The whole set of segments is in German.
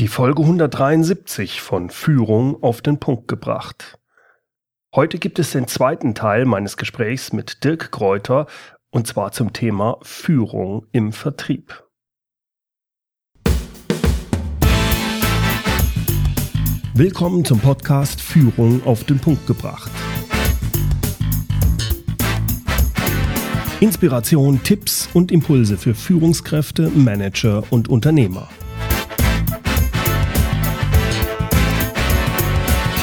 Die Folge 173 von Führung auf den Punkt gebracht. Heute gibt es den zweiten Teil meines Gesprächs mit Dirk Kräuter und zwar zum Thema Führung im Vertrieb. Willkommen zum Podcast Führung auf den Punkt gebracht. Inspiration, Tipps und Impulse für Führungskräfte, Manager und Unternehmer.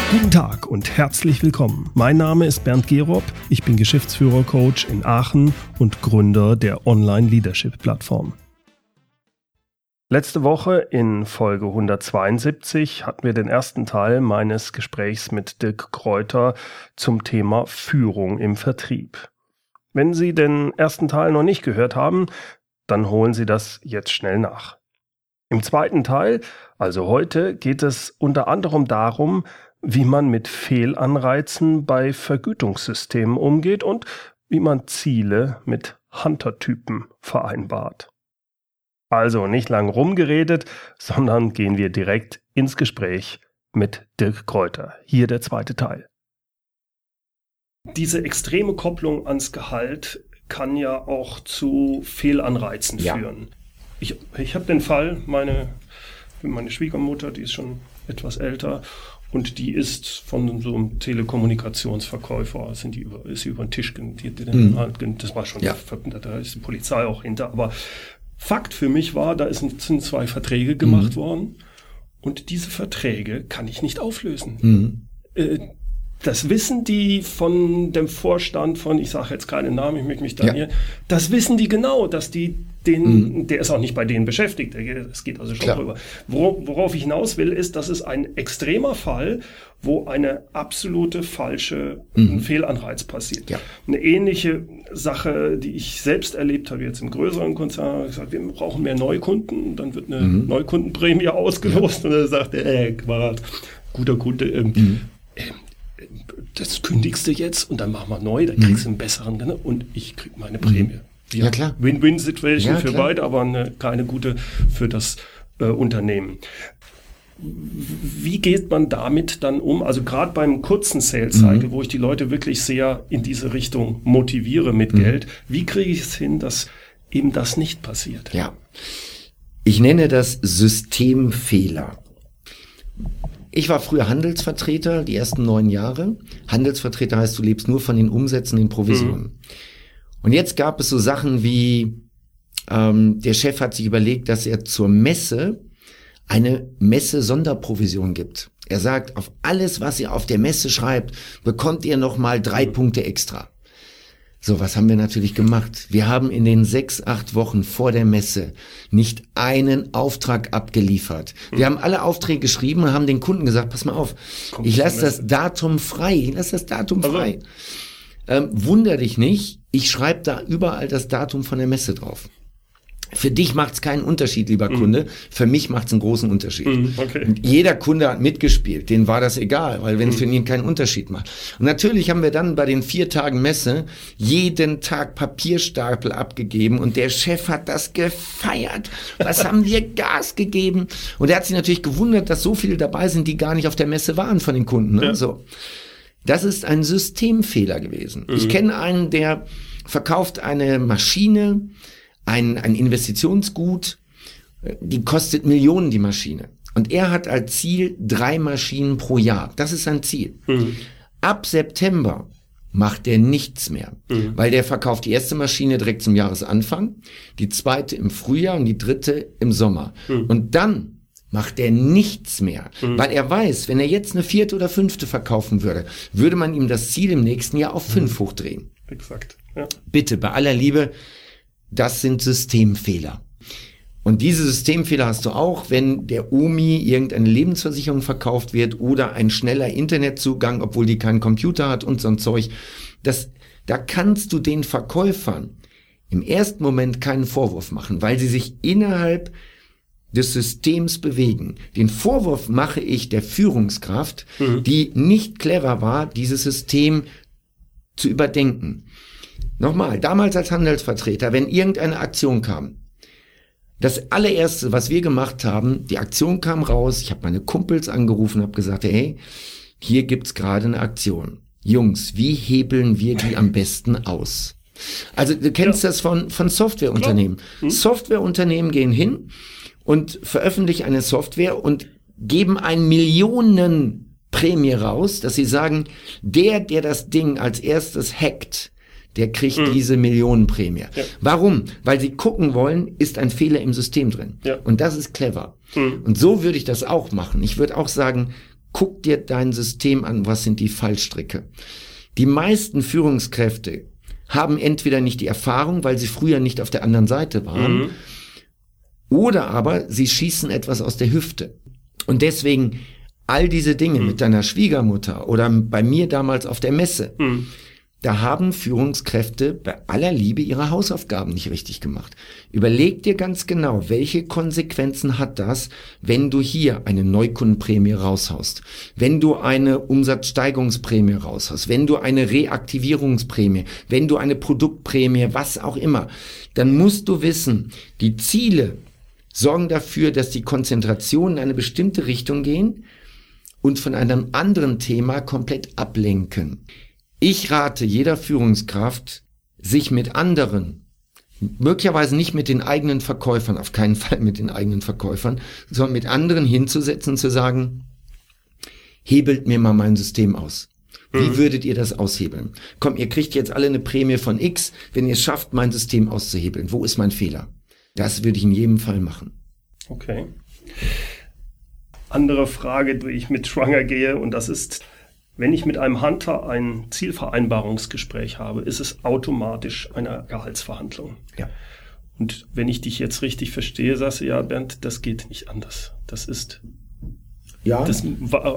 Guten Tag und herzlich willkommen. Mein Name ist Bernd Gerob, ich bin Geschäftsführer-Coach in Aachen und Gründer der Online-Leadership-Plattform. Letzte Woche in Folge 172 hatten wir den ersten Teil meines Gesprächs mit Dirk Kräuter zum Thema Führung im Vertrieb. Wenn Sie den ersten Teil noch nicht gehört haben, dann holen Sie das jetzt schnell nach. Im zweiten Teil, also heute, geht es unter anderem darum, wie man mit Fehlanreizen bei Vergütungssystemen umgeht und wie man Ziele mit Hunter-Typen vereinbart. Also nicht lang rumgeredet, sondern gehen wir direkt ins Gespräch mit Dirk Kräuter. Hier der zweite Teil diese extreme Kopplung ans Gehalt kann ja auch zu Fehlanreizen ja. führen. Ich, ich habe den Fall, meine, meine Schwiegermutter, die ist schon etwas älter und die ist von so einem Telekommunikationsverkäufer, sind die über, ist sie über den Tisch, die, die mhm. das war schon, ja. da ist die Polizei auch hinter, aber Fakt für mich war, da ist, sind zwei Verträge gemacht mhm. worden und diese Verträge kann ich nicht auflösen. Mhm. Äh, das wissen die von dem Vorstand von, ich sage jetzt keinen Namen, ich möchte mich da ja. hier, das wissen die genau, dass die den, mhm. der ist auch nicht bei denen beschäftigt, es geht also schon Klar. drüber. worauf ich hinaus will, ist, dass es ein extremer Fall, wo eine absolute falsche mhm. Fehlanreiz passiert. Ja. Eine ähnliche Sache, die ich selbst erlebt habe jetzt im größeren Konzern, habe gesagt, wir brauchen mehr Neukunden, dann wird eine mhm. Neukundenprämie ausgelost ja. und dann sagt der, äh, Quadrat, guter Kunde, ähm, mhm. äh, das kündigst du jetzt und dann machen wir neu, dann kriegst du mhm. einen besseren ne? und ich krieg meine Prämie. Mhm. Ja, ja klar. Win-Win-Situation ja, für klar. beide, aber eine, keine gute für das äh, Unternehmen. Wie geht man damit dann um? Also gerade beim kurzen Sales Cycle, mhm. wo ich die Leute wirklich sehr in diese Richtung motiviere mit mhm. Geld, wie kriege ich es hin, dass eben das nicht passiert? Ja. Ich nenne das Systemfehler. Ich war früher Handelsvertreter, die ersten neun Jahre. Handelsvertreter heißt, du lebst nur von den Umsätzen in Provisionen. Mhm. Und jetzt gab es so Sachen wie, ähm, der Chef hat sich überlegt, dass er zur Messe eine Messe-Sonderprovision gibt. Er sagt, auf alles, was ihr auf der Messe schreibt, bekommt ihr nochmal drei Punkte extra. So, was haben wir natürlich gemacht? Wir haben in den sechs, acht Wochen vor der Messe nicht einen Auftrag abgeliefert. Wir haben alle Aufträge geschrieben und haben den Kunden gesagt, pass mal auf, Kommt ich lasse das Datum frei, ich lasse das Datum also. frei. Ähm, wunder dich nicht, ich schreibe da überall das Datum von der Messe drauf. Für dich macht es keinen Unterschied, lieber mhm. Kunde. Für mich macht es einen großen Unterschied. Mhm, okay. jeder Kunde hat mitgespielt. Den war das egal, weil wenn es mhm. für ihn keinen Unterschied macht. Und natürlich haben wir dann bei den vier Tagen Messe jeden Tag Papierstapel abgegeben und der Chef hat das gefeiert. Was haben wir Gas gegeben? Und er hat sich natürlich gewundert, dass so viele dabei sind, die gar nicht auf der Messe waren von den Kunden. Ne? Ja. So. Das ist ein Systemfehler gewesen. Ich mhm. kenne einen, der verkauft eine Maschine, ein, ein Investitionsgut, die kostet Millionen, die Maschine. Und er hat als Ziel drei Maschinen pro Jahr. Das ist sein Ziel. Mhm. Ab September macht er nichts mehr, mhm. weil der verkauft die erste Maschine direkt zum Jahresanfang, die zweite im Frühjahr und die dritte im Sommer. Mhm. Und dann macht er nichts mehr, mhm. weil er weiß, wenn er jetzt eine vierte oder fünfte verkaufen würde, würde man ihm das Ziel im nächsten Jahr auf fünf mhm. hochdrehen. Exakt. Ja. Bitte, bei aller Liebe, das sind Systemfehler. Und diese Systemfehler hast du auch, wenn der Omi irgendeine Lebensversicherung verkauft wird oder ein schneller Internetzugang, obwohl die keinen Computer hat und so ein Zeug. Das, da kannst du den Verkäufern im ersten Moment keinen Vorwurf machen, weil sie sich innerhalb des Systems bewegen. Den Vorwurf mache ich der Führungskraft, mhm. die nicht clever war, dieses System zu überdenken. Nochmal, damals als Handelsvertreter, wenn irgendeine Aktion kam, Das allererste, was wir gemacht haben, die Aktion kam raus, ich habe meine Kumpels angerufen, habe gesagt, hey, hier gibt's gerade eine Aktion. Jungs, wie hebeln wir die am besten aus? Also du kennst ja. das von, von Softwareunternehmen. Hm. Softwareunternehmen gehen hin und veröffentlichen eine Software und geben ein Millionen Prämie raus, dass sie sagen, der, der das Ding als erstes hackt, der kriegt mhm. diese Millionenprämie. Ja. Warum? Weil sie gucken wollen, ist ein Fehler im System drin. Ja. Und das ist clever. Mhm. Und so würde ich das auch machen. Ich würde auch sagen, guck dir dein System an, was sind die Fallstricke. Die meisten Führungskräfte haben entweder nicht die Erfahrung, weil sie früher nicht auf der anderen Seite waren, mhm. oder aber sie schießen etwas aus der Hüfte. Und deswegen all diese Dinge mhm. mit deiner Schwiegermutter oder bei mir damals auf der Messe, mhm. Da haben Führungskräfte bei aller Liebe ihre Hausaufgaben nicht richtig gemacht. Überleg dir ganz genau, welche Konsequenzen hat das, wenn du hier eine Neukundenprämie raushaust, wenn du eine Umsatzsteigerungsprämie raushaust, wenn du eine Reaktivierungsprämie, wenn du eine Produktprämie, was auch immer. Dann musst du wissen, die Ziele sorgen dafür, dass die Konzentrationen in eine bestimmte Richtung gehen und von einem anderen Thema komplett ablenken. Ich rate jeder Führungskraft, sich mit anderen, möglicherweise nicht mit den eigenen Verkäufern, auf keinen Fall mit den eigenen Verkäufern, sondern mit anderen hinzusetzen und zu sagen, hebelt mir mal mein System aus. Wie mhm. würdet ihr das aushebeln? Komm, ihr kriegt jetzt alle eine Prämie von X, wenn ihr es schafft, mein System auszuhebeln. Wo ist mein Fehler? Das würde ich in jedem Fall machen. Okay. Andere Frage, die ich mit Schwanger gehe, und das ist, wenn ich mit einem Hunter ein Zielvereinbarungsgespräch habe, ist es automatisch eine Gehaltsverhandlung. Ja. Und wenn ich dich jetzt richtig verstehe, sagst du, ja, Bernd, das geht nicht anders. Das ist ja. Das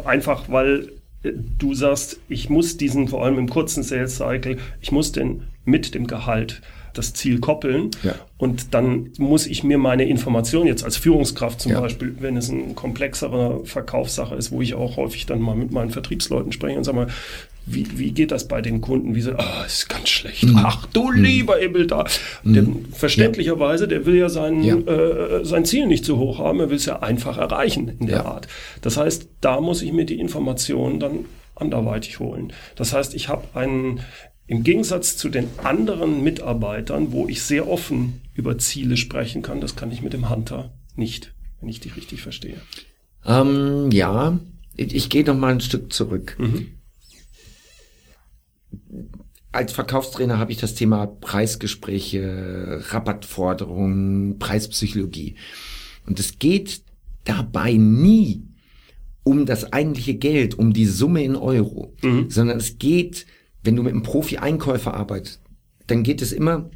einfach, weil äh, du sagst, ich muss diesen, vor allem im kurzen Sales Cycle, ich muss den mit dem Gehalt das Ziel koppeln. Ja. Und dann muss ich mir meine Informationen jetzt als Führungskraft zum ja. Beispiel, wenn es eine komplexere Verkaufssache ist, wo ich auch häufig dann mal mit meinen Vertriebsleuten spreche und sage mal, wie, wie geht das bei den Kunden? Wie so, ah, ist ganz schlecht. Mhm. Ach du mhm. lieber Ebel da. Mhm. verständlicherweise, der will ja sein, ja. Äh, sein Ziel nicht zu hoch haben, er will es ja einfach erreichen in der ja. Art. Das heißt, da muss ich mir die Informationen dann anderweitig holen. Das heißt, ich habe einen im Gegensatz zu den anderen Mitarbeitern, wo ich sehr offen über Ziele sprechen kann, das kann ich mit dem Hunter nicht, wenn ich dich richtig verstehe. Ähm, ja, ich, ich gehe noch mal ein Stück zurück. Mhm. Als Verkaufstrainer habe ich das Thema Preisgespräche, Rabattforderungen, Preispsychologie. Und es geht dabei nie um das eigentliche Geld, um die Summe in Euro, mhm. sondern es geht wenn du mit einem Profi-Einkäufer arbeitest, dann geht es immer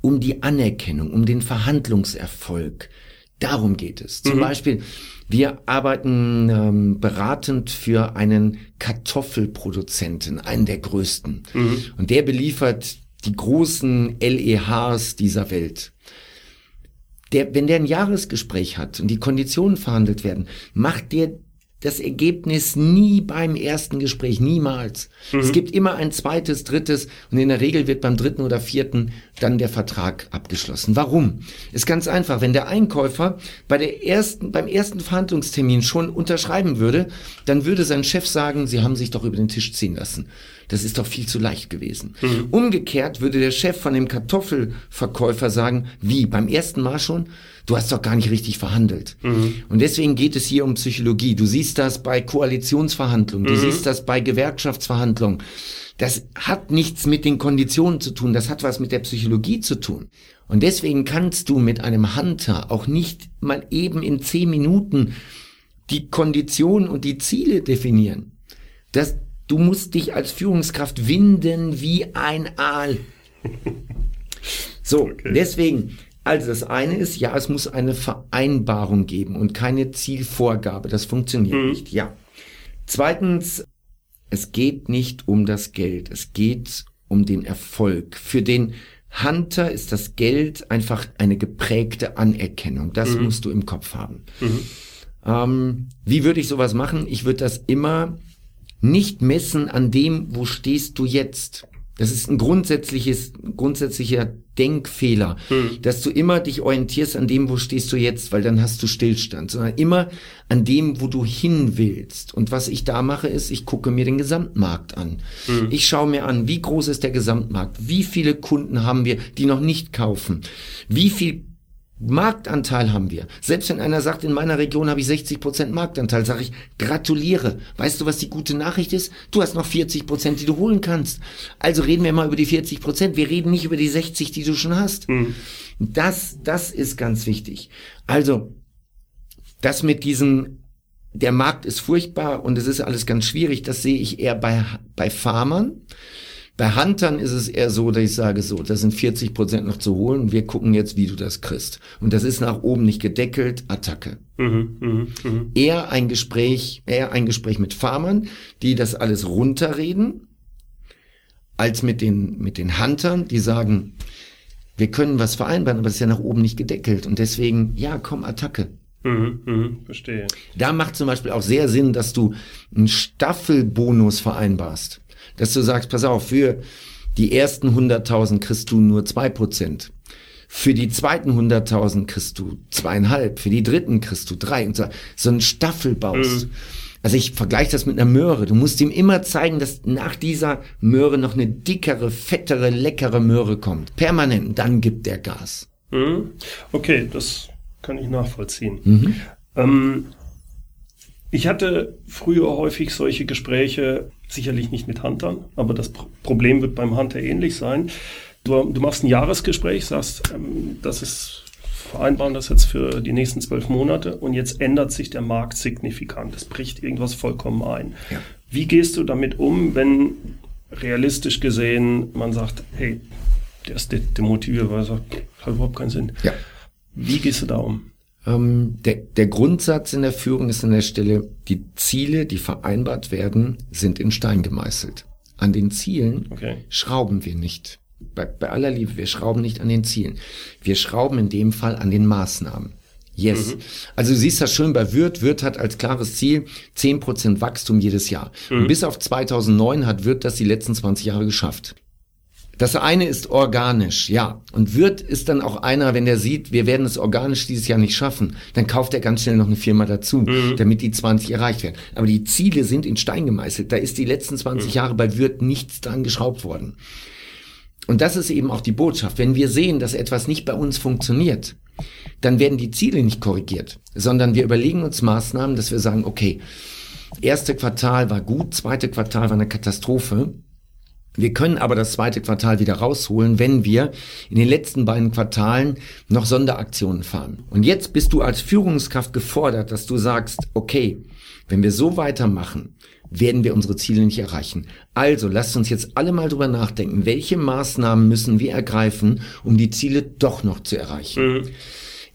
um die Anerkennung, um den Verhandlungserfolg. Darum geht es. Zum mhm. Beispiel, wir arbeiten ähm, beratend für einen Kartoffelproduzenten, einen der größten. Mhm. Und der beliefert die großen LEHs dieser Welt. Der, wenn der ein Jahresgespräch hat und die Konditionen verhandelt werden, macht der das Ergebnis nie beim ersten Gespräch, niemals. Mhm. Es gibt immer ein zweites, drittes und in der Regel wird beim dritten oder vierten dann der Vertrag abgeschlossen. Warum? Ist ganz einfach. Wenn der Einkäufer bei der ersten, beim ersten Verhandlungstermin schon unterschreiben würde, dann würde sein Chef sagen, Sie haben sich doch über den Tisch ziehen lassen. Das ist doch viel zu leicht gewesen. Mhm. Umgekehrt würde der Chef von dem Kartoffelverkäufer sagen, wie, beim ersten Mal schon? Du hast doch gar nicht richtig verhandelt. Mhm. Und deswegen geht es hier um Psychologie. Du siehst das bei Koalitionsverhandlungen, du mhm. siehst das bei Gewerkschaftsverhandlungen. Das hat nichts mit den Konditionen zu tun, das hat was mit der Psychologie zu tun. Und deswegen kannst du mit einem Hunter auch nicht mal eben in zehn Minuten die Konditionen und die Ziele definieren. Das, Du musst dich als Führungskraft winden wie ein Aal. So, okay. deswegen, also das eine ist, ja, es muss eine Vereinbarung geben und keine Zielvorgabe. Das funktioniert mhm. nicht, ja. Zweitens, es geht nicht um das Geld, es geht um den Erfolg. Für den Hunter ist das Geld einfach eine geprägte Anerkennung. Das mhm. musst du im Kopf haben. Mhm. Ähm, wie würde ich sowas machen? Ich würde das immer nicht messen an dem, wo stehst du jetzt. Das ist ein grundsätzliches, grundsätzlicher Denkfehler, hm. dass du immer dich orientierst an dem, wo stehst du jetzt, weil dann hast du Stillstand, sondern immer an dem, wo du hin willst. Und was ich da mache, ist, ich gucke mir den Gesamtmarkt an. Hm. Ich schaue mir an, wie groß ist der Gesamtmarkt? Wie viele Kunden haben wir, die noch nicht kaufen? Wie viel Marktanteil haben wir. Selbst wenn einer sagt, in meiner Region habe ich 60 Prozent Marktanteil, sage ich, gratuliere. Weißt du, was die gute Nachricht ist? Du hast noch 40 Prozent, die du holen kannst. Also reden wir mal über die 40 Prozent. Wir reden nicht über die 60, die du schon hast. Mhm. Das, das ist ganz wichtig. Also, das mit diesem, der Markt ist furchtbar und es ist alles ganz schwierig, das sehe ich eher bei, bei Farmern. Bei Huntern ist es eher so, dass ich sage, so, das sind 40 Prozent noch zu holen. Wir gucken jetzt, wie du das kriegst. Und das ist nach oben nicht gedeckelt. Attacke. Mhm, mh, mh. Eher ein Gespräch, eher ein Gespräch mit Farmern, die das alles runterreden, als mit den, mit den Huntern, die sagen, wir können was vereinbaren, aber es ist ja nach oben nicht gedeckelt. Und deswegen, ja, komm, Attacke. Mhm, mh, verstehe. Da macht zum Beispiel auch sehr Sinn, dass du einen Staffelbonus vereinbarst dass du sagst, pass auf, für die ersten 100.000 kriegst du nur zwei Prozent. Für die zweiten 100.000 kriegst du zweieinhalb, für die dritten kriegst du drei und so, so einen Staffel baust. Mhm. Also ich vergleiche das mit einer Möhre. Du musst ihm immer zeigen, dass nach dieser Möhre noch eine dickere, fettere, leckere Möhre kommt. Permanent, dann gibt der Gas. Mhm. Okay, das kann ich nachvollziehen. Mhm. Ähm, ich hatte früher häufig solche Gespräche, sicherlich nicht mit Huntern, aber das Problem wird beim Hunter ähnlich sein. Du, du machst ein Jahresgespräch, sagst, ähm, das ist vereinbaren das jetzt für die nächsten zwölf Monate und jetzt ändert sich der Markt signifikant. Es bricht irgendwas vollkommen ein. Ja. Wie gehst du damit um, wenn realistisch gesehen man sagt, hey, der ist demotiviert, weil er sagt, hat überhaupt keinen Sinn. Ja. Wie gehst du da um? Ähm, der, der Grundsatz in der Führung ist an der Stelle, die Ziele, die vereinbart werden, sind in Stein gemeißelt. An den Zielen okay. schrauben wir nicht. Bei, bei aller Liebe, wir schrauben nicht an den Zielen. Wir schrauben in dem Fall an den Maßnahmen. Yes. Mhm. Also du siehst das schön bei Wirt. Wirt hat als klares Ziel 10% Wachstum jedes Jahr. Mhm. Und bis auf 2009 hat Wirt das die letzten 20 Jahre geschafft. Das eine ist organisch, ja. Und wird ist dann auch einer, wenn der sieht, wir werden es organisch dieses Jahr nicht schaffen, dann kauft er ganz schnell noch eine Firma dazu, mhm. damit die 20 erreicht werden. Aber die Ziele sind in Stein gemeißelt. Da ist die letzten 20 mhm. Jahre bei Wirt nichts dran geschraubt worden. Und das ist eben auch die Botschaft. Wenn wir sehen, dass etwas nicht bei uns funktioniert, dann werden die Ziele nicht korrigiert, sondern wir überlegen uns Maßnahmen, dass wir sagen, okay, erste Quartal war gut, zweite Quartal war eine Katastrophe wir können aber das zweite Quartal wieder rausholen, wenn wir in den letzten beiden Quartalen noch Sonderaktionen fahren. Und jetzt bist du als Führungskraft gefordert, dass du sagst, okay, wenn wir so weitermachen, werden wir unsere Ziele nicht erreichen. Also lasst uns jetzt alle mal drüber nachdenken, welche Maßnahmen müssen wir ergreifen, um die Ziele doch noch zu erreichen. Mhm.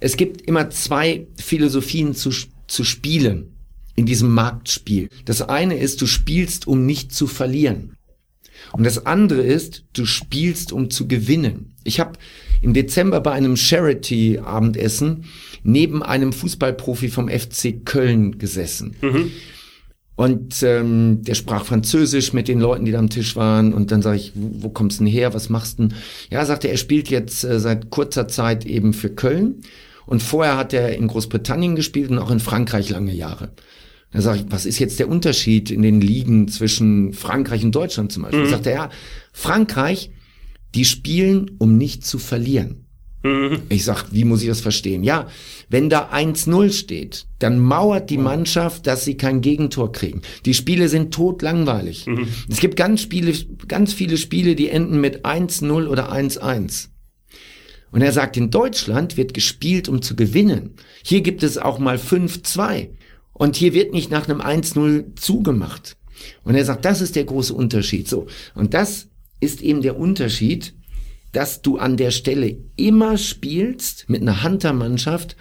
Es gibt immer zwei Philosophien zu, zu spielen in diesem Marktspiel. Das eine ist, du spielst, um nicht zu verlieren. Und das andere ist, du spielst, um zu gewinnen. Ich habe im Dezember bei einem Charity-Abendessen neben einem Fußballprofi vom FC Köln gesessen. Mhm. Und ähm, der sprach Französisch mit den Leuten, die da am Tisch waren. Und dann sage ich, wo, wo kommst du denn her? Was machst du denn? Ja, sagte er, er spielt jetzt äh, seit kurzer Zeit eben für Köln. Und vorher hat er in Großbritannien gespielt und auch in Frankreich lange Jahre. Da sage ich, was ist jetzt der Unterschied in den Ligen zwischen Frankreich und Deutschland zum Beispiel? Mhm. Sagt er, ja, Frankreich, die spielen, um nicht zu verlieren. Mhm. Ich sag, wie muss ich das verstehen? Ja, wenn da 1-0 steht, dann mauert die Mannschaft, dass sie kein Gegentor kriegen. Die Spiele sind totlangweilig. Mhm. Es gibt ganz, Spiele, ganz viele Spiele, die enden mit 1-0 oder 1-1. Und er sagt, in Deutschland wird gespielt, um zu gewinnen. Hier gibt es auch mal 5-2. Und hier wird nicht nach einem 1-0 zugemacht. Und er sagt, das ist der große Unterschied. So. Und das ist eben der Unterschied, dass du an der Stelle immer spielst mit einer Hunter-Mannschaft,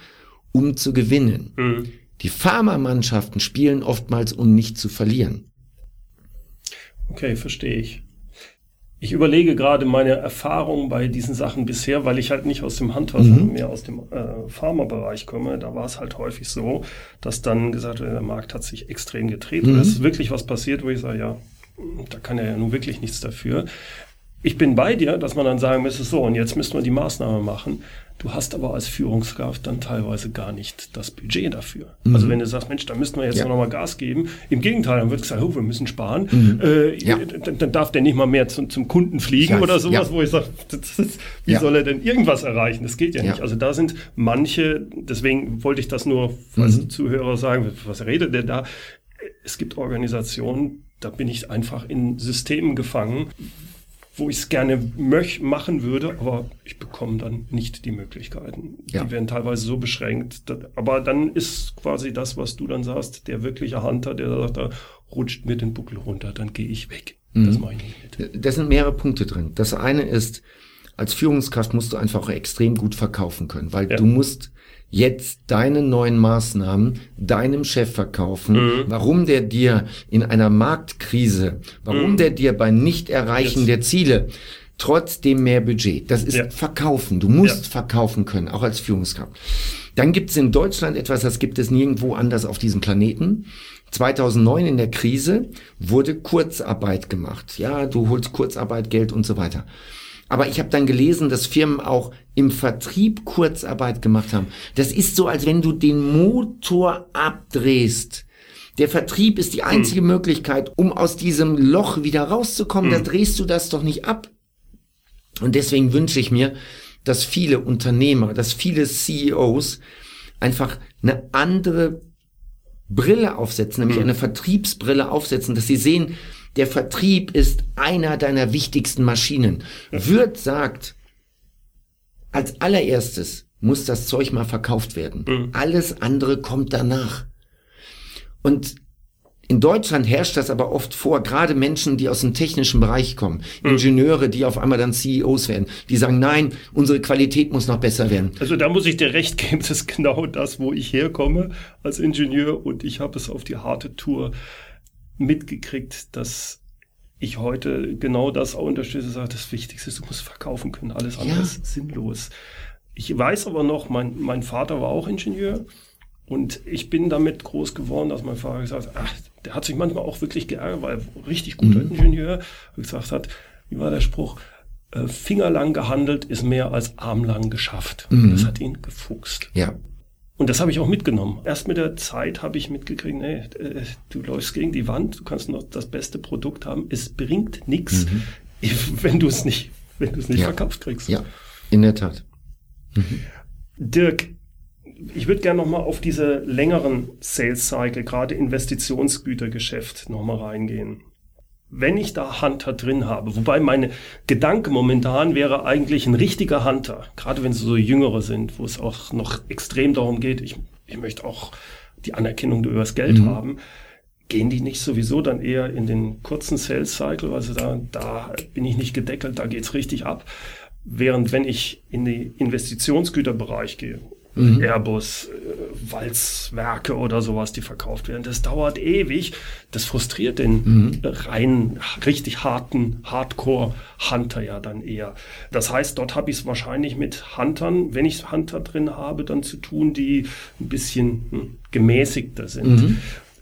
um zu gewinnen. Mhm. Die Pharma-Mannschaften spielen oftmals, um nicht zu verlieren. Okay, verstehe ich. Ich überlege gerade meine Erfahrungen bei diesen Sachen bisher, weil ich halt nicht aus dem sondern mhm. mehr aus dem äh, Pharma-Bereich komme. Da war es halt häufig so, dass dann gesagt wird, der Markt hat sich extrem gedreht. Mhm. Und es ist wirklich was passiert, wo ich sage, ja, da kann er ja nun wirklich nichts dafür. ich bin bei dir, dass man dann sagen müsste, so, und jetzt müssen wir die Maßnahme machen. Du hast aber als Führungskraft dann teilweise gar nicht das Budget dafür. Mhm. Also wenn du sagst, Mensch, da müssten wir jetzt ja. noch mal Gas geben. Im Gegenteil, dann wird gesagt, oh, wir müssen sparen. Mhm. Äh, ja. dann, dann, darf der nicht mal mehr zum, zum Kunden fliegen ja. oder sowas, wo ich sage, wie soll er denn irgendwas erreichen? Das geht ja, nicht. Also da sind manche, deswegen wollte ich das nur, falls mhm. Zuhörer sagen, was redet der da? Es gibt Organisationen, da bin ich einfach in Systemen gefangen, wo ich es gerne möch machen würde, aber ich bekomme dann nicht die Möglichkeiten. Ja. Die werden teilweise so beschränkt. aber dann ist quasi das, was du dann sagst, der wirkliche Hunter, der sagt, da rutscht mir den Buckel runter, dann gehe ich weg. Mhm. Das mache ich nicht mit. Da sind mehrere Punkte drin. Das eine ist, als Führungskraft musst du einfach extrem gut verkaufen können, weil ja. du musst jetzt deine neuen Maßnahmen deinem Chef verkaufen, mhm. warum der dir in einer Marktkrise, warum mhm. der dir bei Nicht-Erreichen der Ziele trotzdem mehr Budget, das ist ja. verkaufen. Du musst ja. verkaufen können, auch als Führungskraft. Dann gibt es in Deutschland etwas, das gibt es nirgendwo anders auf diesem Planeten. 2009 in der Krise wurde Kurzarbeit gemacht. Ja, du holst Kurzarbeit, Geld und so weiter. Aber ich habe dann gelesen, dass Firmen auch im Vertrieb Kurzarbeit gemacht haben. Das ist so, als wenn du den Motor abdrehst. Der Vertrieb ist die einzige hm. Möglichkeit, um aus diesem Loch wieder rauszukommen. Hm. Da drehst du das doch nicht ab. Und deswegen wünsche ich mir, dass viele Unternehmer, dass viele CEOs einfach eine andere Brille aufsetzen, nämlich hm. eine Vertriebsbrille aufsetzen, dass sie sehen, der Vertrieb ist einer deiner wichtigsten Maschinen. Würth sagt, als allererstes muss das Zeug mal verkauft werden. Mhm. Alles andere kommt danach. Und in Deutschland herrscht das aber oft vor, gerade Menschen, die aus dem technischen Bereich kommen, mhm. Ingenieure, die auf einmal dann CEOs werden, die sagen, nein, unsere Qualität muss noch besser werden. Also da muss ich dir recht geben, das ist genau das, wo ich herkomme als Ingenieur und ich habe es auf die harte Tour mitgekriegt, dass ich heute genau das auch unterstütze, sage, das Wichtigste ist, du musst verkaufen können, alles andere ja. ist sinnlos. Ich weiß aber noch, mein, mein Vater war auch Ingenieur und ich bin damit groß geworden, dass mein Vater gesagt hat, ach, der hat sich manchmal auch wirklich geärgert, weil er richtig guter mhm. Ingenieur gesagt hat, wie war der Spruch, äh, fingerlang gehandelt ist mehr als armlang geschafft. Mhm. Das hat ihn gefuchst. Ja. Und das habe ich auch mitgenommen. Erst mit der Zeit habe ich mitgekriegt, nee, äh, du läufst gegen die Wand, du kannst noch das beste Produkt haben, es bringt nichts, mhm. wenn du es nicht, wenn du es nicht ja. verkauft kriegst. Ja, in der Tat. Mhm. Dirk, ich würde gerne nochmal auf diese längeren Sales Cycle, gerade Investitionsgütergeschäft, nochmal reingehen wenn ich da Hunter drin habe, wobei meine Gedanke momentan wäre eigentlich ein richtiger Hunter, gerade wenn sie so jüngere sind, wo es auch noch extrem darum geht, ich, ich möchte auch die Anerkennung übers Geld mhm. haben, gehen die nicht sowieso dann eher in den kurzen Sales Cycle, also da, da bin ich nicht gedeckelt, da geht's richtig ab. Während wenn ich in den Investitionsgüterbereich gehe, mhm. Airbus, äh, Walzwerke oder sowas, die verkauft werden. Das dauert ewig. Das frustriert den mhm. rein richtig harten Hardcore-Hunter ja dann eher. Das heißt, dort habe ich es wahrscheinlich mit Huntern, wenn ich Hunter drin habe, dann zu tun, die ein bisschen hm, gemäßigter sind. Mhm.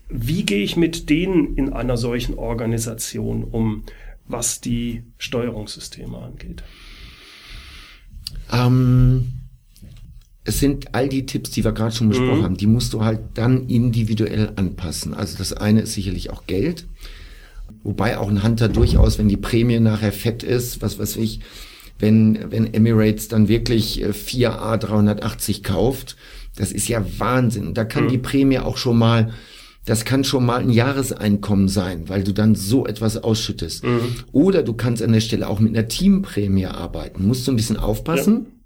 Wie gehe ich mit denen in einer solchen Organisation um, was die Steuerungssysteme angeht? Ähm, es sind all die Tipps, die wir gerade schon besprochen mhm. haben, die musst du halt dann individuell anpassen. Also das eine ist sicherlich auch Geld, wobei auch ein Hunter durchaus, wenn die Prämie nachher fett ist, was weiß ich, wenn, wenn Emirates dann wirklich 4A äh, 380 kauft, das ist ja Wahnsinn. Da kann mhm. die Prämie auch schon mal, das kann schon mal ein Jahreseinkommen sein, weil du dann so etwas ausschüttest. Mhm. Oder du kannst an der Stelle auch mit einer Teamprämie arbeiten. Musst du ein bisschen aufpassen. Ja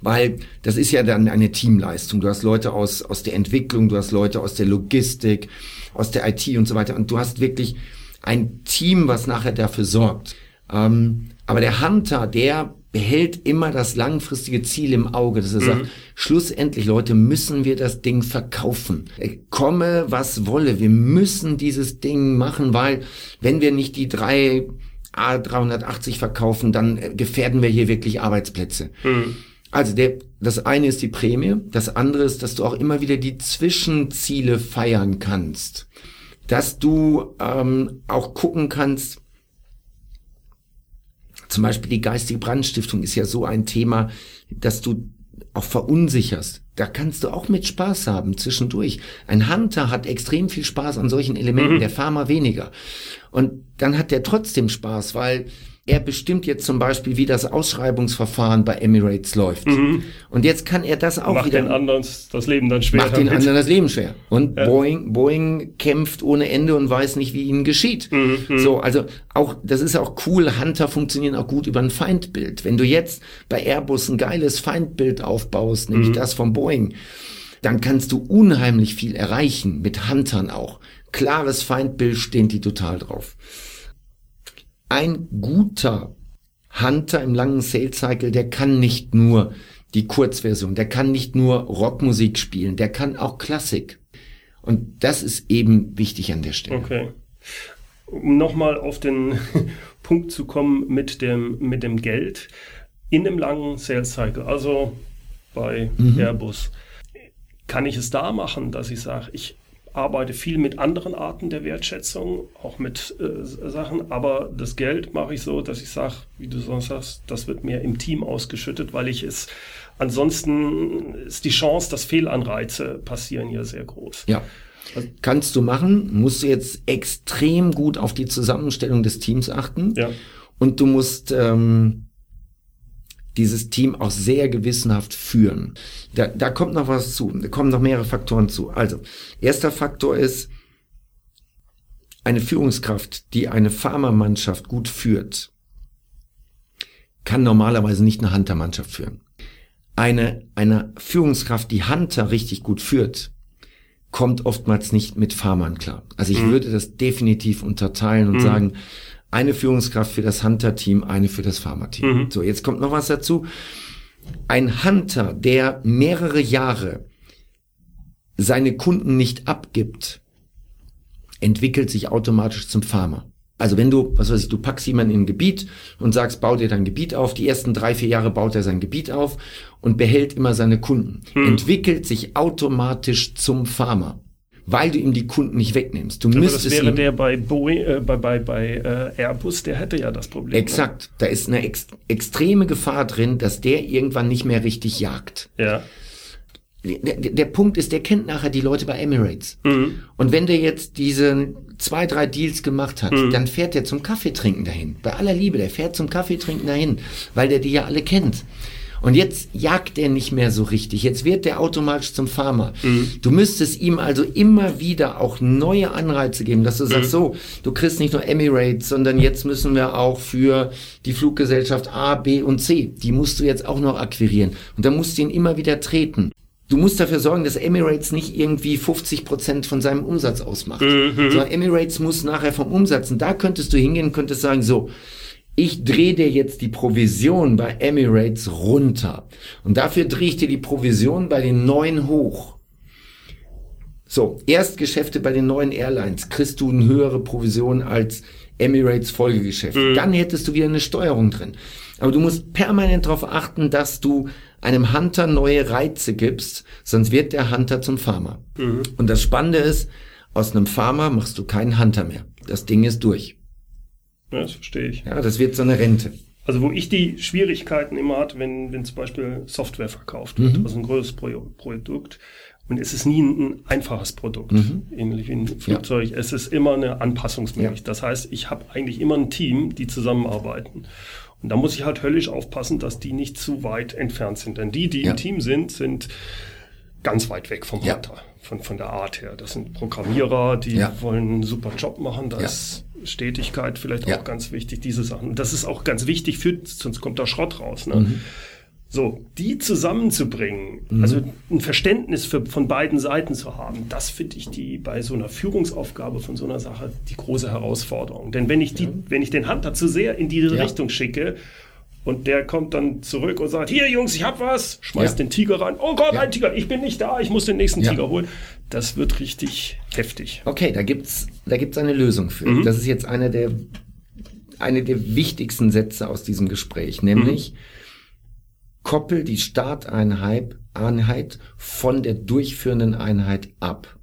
weil das ist ja dann eine Teamleistung. Du hast Leute aus, aus der Entwicklung, du hast Leute aus der Logistik, aus der IT und so weiter. Und du hast wirklich ein Team, was nachher dafür sorgt. Ähm, aber der Hunter, der behält immer das langfristige Ziel im Auge, dass er mhm. sagt, schlussendlich, Leute, müssen wir das Ding verkaufen. Komme, was wolle. Wir müssen dieses Ding machen, weil wenn wir nicht die drei A380 verkaufen, dann äh, gefährden wir hier wirklich Arbeitsplätze. Mhm. Also der, das eine ist die Prämie, das andere ist, dass du auch immer wieder die Zwischenziele feiern kannst. Dass du ähm, auch gucken kannst, Zum Beispiel die geistige Brandstiftung ist ja so ein Thema, dass du auch verunsicherst. Da kannst du auch mit Spaß haben zwischendurch. Ein Hunter hat extrem viel Spaß an solchen Elementen, mhm. der Farmer weniger. Und dann hat der trotzdem Spaß, weil er bestimmt jetzt zum Beispiel, wie das Ausschreibungsverfahren bei Emirates läuft. Mhm. Und jetzt kann er das auch macht wieder. Macht den anderen das Leben dann schwer. Macht den anderen das Leben schwer. Und ja. Boeing, Boeing kämpft ohne Ende und weiß nicht, wie ihnen geschieht. Mhm, mhm. So, also auch, das ist auch cool. Hunter funktionieren auch gut über ein Feindbild. Wenn du jetzt bei Airbus ein geiles Feindbild aufbaust, nämlich mhm. das von Boeing, dann kannst du unheimlich viel erreichen mit Huntern auch. Klares Feindbild stehen die total drauf ein guter Hunter im langen Sales Cycle, der kann nicht nur die Kurzversion, der kann nicht nur Rockmusik spielen, der kann auch Klassik. Und das ist eben wichtig an der Stelle. Okay. Um nochmal auf den Punkt zu kommen mit dem, mit dem Geld in dem langen Sales Cycle, also bei mhm. Airbus, kann ich es da machen, dass ich sage, ich arbeite viel mit anderen Arten der Wertschätzung, auch mit äh, Sachen, aber das Geld mache ich so, dass ich sage, wie du sonst sagst, das wird mir im Team ausgeschüttet, weil ich es ansonsten ist die Chance, dass Fehlanreize passieren hier sehr groß. Ja. Also, Kannst du machen, musst du jetzt extrem gut auf die Zusammenstellung des Teams achten. Ja. Und du musst ähm, dieses Team auch sehr gewissenhaft führen. Da, da kommt noch was zu. Da kommen noch mehrere Faktoren zu. Also, erster Faktor ist, eine Führungskraft, die eine Pharmamannschaft gut führt, kann normalerweise nicht eine Hunter-Mannschaft führen. Eine, eine Führungskraft, die Hunter richtig gut führt, kommt oftmals nicht mit Farmern klar. Also ich mhm. würde das definitiv unterteilen und mhm. sagen, eine Führungskraft für das Hunter-Team, eine für das Pharma-Team. Mhm. So, jetzt kommt noch was dazu. Ein Hunter, der mehrere Jahre seine Kunden nicht abgibt, entwickelt sich automatisch zum Farmer. Also wenn du, was weiß ich, du packst jemanden in ein Gebiet und sagst, bau dir dein Gebiet auf, die ersten drei, vier Jahre baut er sein Gebiet auf und behält immer seine Kunden, hm. entwickelt sich automatisch zum Farmer weil du ihm die Kunden nicht wegnimmst. Du Aber müsstest das wäre der bei, Boeing, äh, bei, bei, bei äh, Airbus, der hätte ja das Problem. Exakt. Ne? Da ist eine ex extreme Gefahr drin, dass der irgendwann nicht mehr richtig jagt. Ja. Der, der, der Punkt ist, der kennt nachher die Leute bei Emirates. Mhm. Und wenn der jetzt diese zwei, drei Deals gemacht hat, mhm. dann fährt der zum Kaffeetrinken dahin. Bei aller Liebe, der fährt zum Kaffeetrinken dahin, weil der die ja alle kennt. Und jetzt jagt er nicht mehr so richtig. Jetzt wird der automatisch zum Farmer. Mhm. Du müsstest ihm also immer wieder auch neue Anreize geben, dass du mhm. sagst, so, du kriegst nicht nur Emirates, sondern jetzt müssen wir auch für die Fluggesellschaft A, B und C, die musst du jetzt auch noch akquirieren. Und da musst du ihn immer wieder treten. Du musst dafür sorgen, dass Emirates nicht irgendwie 50 Prozent von seinem Umsatz ausmacht. Mhm. Sondern Emirates muss nachher vom Umsatz. Und da könntest du hingehen, könntest sagen, so, ich drehe dir jetzt die Provision bei Emirates runter. Und dafür drehe ich dir die Provision bei den neuen hoch. So, Erstgeschäfte bei den neuen Airlines kriegst du eine höhere Provision als Emirates Folgegeschäft. Mhm. Dann hättest du wieder eine Steuerung drin. Aber du musst permanent darauf achten, dass du einem Hunter neue Reize gibst, sonst wird der Hunter zum Farmer. Mhm. Und das Spannende ist, aus einem Farmer machst du keinen Hunter mehr. Das Ding ist durch. Ja, das verstehe ich. Ja, das wird so eine Rente. Also wo ich die Schwierigkeiten immer hatte, wenn, wenn zum Beispiel Software verkauft wird, mhm. also ein größeres Pro Produkt, und es ist nie ein, ein einfaches Produkt, mhm. ähnlich wie ein Flugzeug. Ja. Es ist immer eine Anpassungsmöglichkeit. Ja. Das heißt, ich habe eigentlich immer ein Team, die zusammenarbeiten. Und da muss ich halt höllisch aufpassen, dass die nicht zu weit entfernt sind. Denn die, die ja. im Team sind, sind ganz weit weg vom Hunter, von, von der Art her. Das sind Programmierer, die wollen einen super Job machen. Das Stetigkeit vielleicht ja. auch ganz wichtig, diese Sachen. Das ist auch ganz wichtig, für, sonst kommt da Schrott raus. Ne? Mhm. So, die zusammenzubringen, mhm. also ein Verständnis für, von beiden Seiten zu haben, das finde ich die bei so einer Führungsaufgabe von so einer Sache die große Herausforderung. Denn wenn ich die, ja. wenn ich den Hunter zu sehr in diese ja. Richtung schicke und der kommt dann zurück und sagt, hier Jungs, ich hab was, schmeißt ja. den Tiger rein. Oh Gott, ein Tiger, ich bin nicht da, ich muss den nächsten Tiger holen das wird richtig heftig. Okay, da gibt's, da gibt's eine Lösung für. Mhm. Das ist jetzt einer der, eine der wichtigsten Sätze aus diesem Gespräch, nämlich mhm. koppel die Starteinheit Einheit von der durchführenden Einheit ab.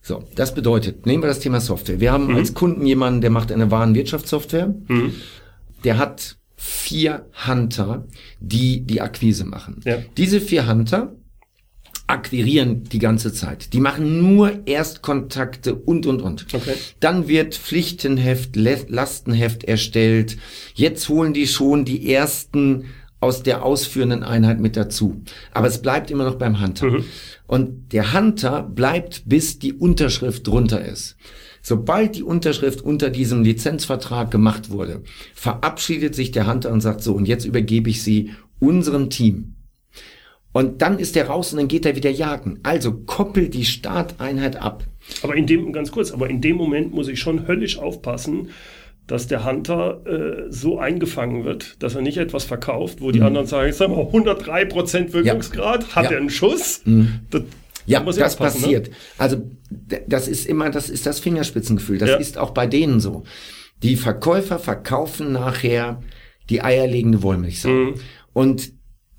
So, das bedeutet, nehmen wir das Thema Software. Wir haben mhm. als Kunden jemanden, der macht eine Warenwirtschaftssoftware. Mhm. der hat vier Hunter, die die Akquise machen. Ja. Diese vier Hunter akquirieren die ganze Zeit. Die machen nur Erstkontakte und, und, und. Okay. Dann wird Pflichtenheft, Lastenheft erstellt. Jetzt holen die schon die ersten aus der ausführenden Einheit mit dazu. Aber es bleibt immer noch beim Hunter. Und der Hunter bleibt, bis die Unterschrift drunter ist. Sobald die Unterschrift unter diesem Lizenzvertrag gemacht wurde, verabschiedet sich der Hunter und sagt so, und jetzt übergebe ich sie unserem Team. Und dann ist er raus und dann geht er wieder jagen. Also koppel die Starteinheit ab. Aber in dem, ganz kurz, aber in dem Moment muss ich schon höllisch aufpassen, dass der Hunter äh, so eingefangen wird, dass er nicht etwas verkauft, wo die anderen sagen, ich sag mal, 103% Wirkungsgrad, hat Mhm. Ja. er einen Schuss? Das, Ja, da muss das ne? passiert. Also d- das ist immer, das ist das Fingerspitzengefühl. Das Ja. ist auch bei denen so. Die Verkäufer verkaufen nachher die eierlegende Wollmilchsau. Mhm. Und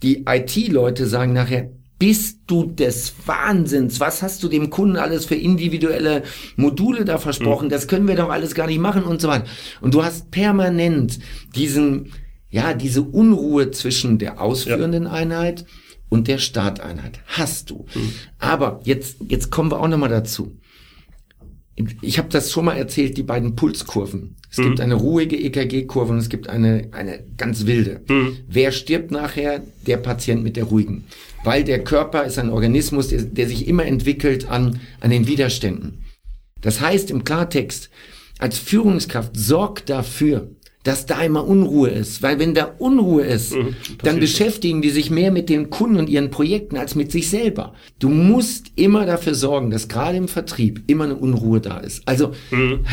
die IT-Leute sagen nachher, bist du des Wahnsinns? Was hast du dem Kunden alles für individuelle Module da versprochen? Das können wir doch alles gar nicht machen und so weiter. Und du hast permanent diesen, ja, diese Unruhe zwischen der ausführenden Einheit und der Starteinheit. Hast du. Aber jetzt, jetzt kommen wir auch nochmal dazu. Ich habe das schon mal erzählt, die beiden Pulskurven. Es gibt eine ruhige EKG-Kurve und es gibt eine, eine ganz wilde. Wer stirbt nachher? Der Patient mit der ruhigen. Weil der Körper ist ein Organismus, der, der sich immer entwickelt an, an den Widerständen. Das heißt im Klartext, als Führungskraft sorgt dafür, dass da immer Unruhe ist. Weil wenn da Unruhe ist, dann beschäftigen die sich mehr mit den Kunden und ihren Projekten als mit sich selber. Du musst immer dafür sorgen, dass gerade im Vertrieb immer eine Unruhe da ist. Also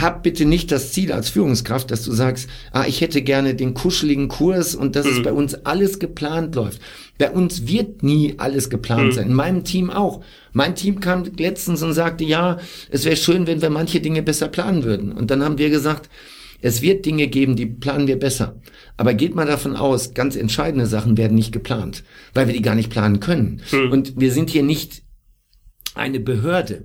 hab bitte nicht das Ziel als Führungskraft, dass du sagst, ah, ich hätte gerne den kuscheligen Kurs und dass es bei uns alles geplant läuft. Bei uns wird nie alles geplant sein. In meinem Team auch. Mein Team kam letztens und sagte, ja, es wäre schön, wenn wir manche Dinge besser planen würden. Und dann haben wir gesagt, es wird Dinge geben, die planen wir besser. Aber geht mal davon aus, ganz entscheidende Sachen werden nicht geplant, weil wir die gar nicht planen können. Und wir sind hier nicht eine Behörde.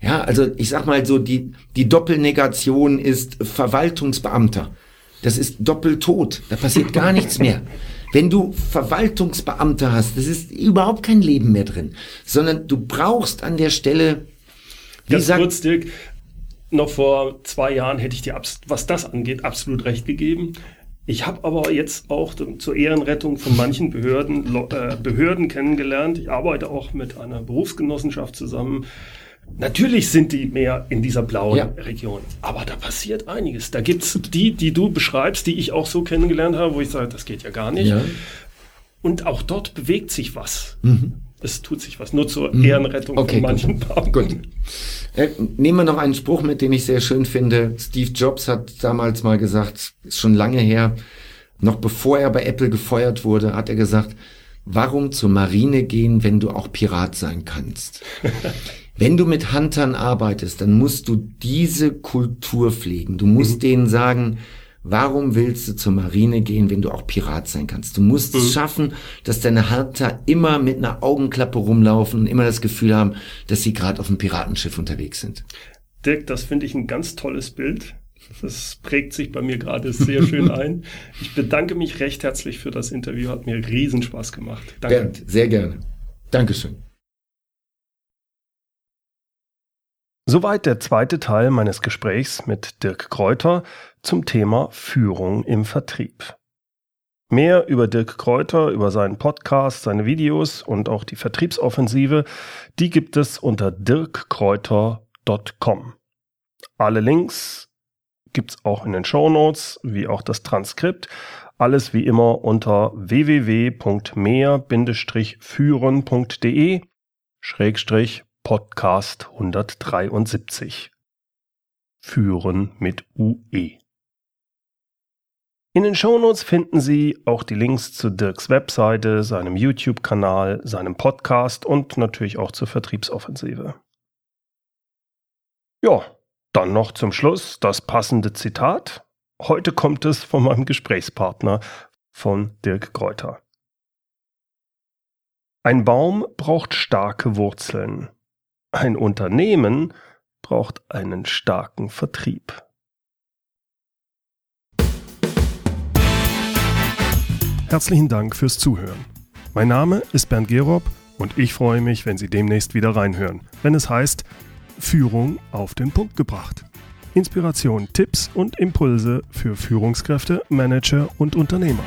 Ja, also ich sag mal so, die, die Doppelnegation ist Verwaltungsbeamter. Das ist doppeltot. Da passiert gar nichts mehr. Wenn du Verwaltungsbeamte hast, das ist überhaupt kein Leben mehr drin, sondern du brauchst an der Stelle, wie Ganz sagt, kurz, Dirk, noch vor zwei Jahren hätte ich dir, was das angeht, absolut recht gegeben. Ich habe aber jetzt auch zur Ehrenrettung von manchen Behörden, äh, Behörden kennengelernt. Ich arbeite auch mit einer Berufsgenossenschaft zusammen. Natürlich sind die mehr in dieser blauen Ja. Region, aber da passiert einiges. Da gibt's die, die du beschreibst, die ich auch so kennengelernt habe, wo ich sage, das geht ja gar nicht. ja, Und auch dort bewegt sich was. Es tut sich was. Nur zur Ehrenrettung Mhm. Okay, von manchen. Beamten. Gut. Äh, nehmen wir noch einen Spruch mit, den ich sehr schön finde. Steve Jobs hat damals mal gesagt, ist schon lange her, noch bevor er bei Apple gefeuert wurde, hat er gesagt, warum zur Marine gehen, wenn du auch Pirat sein kannst? wenn du mit Huntern arbeitest, dann musst du diese Kultur pflegen. Du musst denen sagen, Warum willst du zur Marine gehen, wenn du auch Pirat sein kannst? Du musst es schaffen, dass deine Hunter immer mit einer Augenklappe rumlaufen und immer das Gefühl haben, dass sie gerade auf einem Piratenschiff unterwegs sind. Dirk, das finde ich ein ganz tolles Bild. Das prägt sich bei mir gerade sehr schön ein. Ich bedanke mich recht herzlich für das Interview. Hat mir riesen Spaß gemacht. Danke. Bernd, sehr gerne. Dankeschön. Soweit der zweite Teil meines Gesprächs mit Dirk Kräuter zum Thema Führung im Vertrieb. Mehr über Dirk Kräuter, über seinen Podcast, seine Videos und auch die Vertriebsoffensive, die gibt es unter dirkkräuter.com. Alle Links gibt's auch in den Shownotes, wie auch das Transkript. Alles wie immer unter www.mehr-führen.de Schrägstrich Podcast 173. Führen mit UE. In den Shownotes finden Sie auch die Links zu Dirks Webseite, seinem YouTube-Kanal, seinem Podcast und natürlich auch zur Vertriebsoffensive. Ja, dann noch zum Schluss das passende Zitat. Heute kommt es von meinem Gesprächspartner, von Dirk Kräuter. Ein Baum braucht starke Wurzeln. Ein Unternehmen braucht einen starken Vertrieb. Herzlichen Dank fürs Zuhören. Mein Name ist Bernd Gerob und ich freue mich, wenn Sie demnächst wieder reinhören, wenn es heißt Führung auf den Punkt gebracht. Inspiration, Tipps und Impulse für Führungskräfte, Manager und Unternehmer.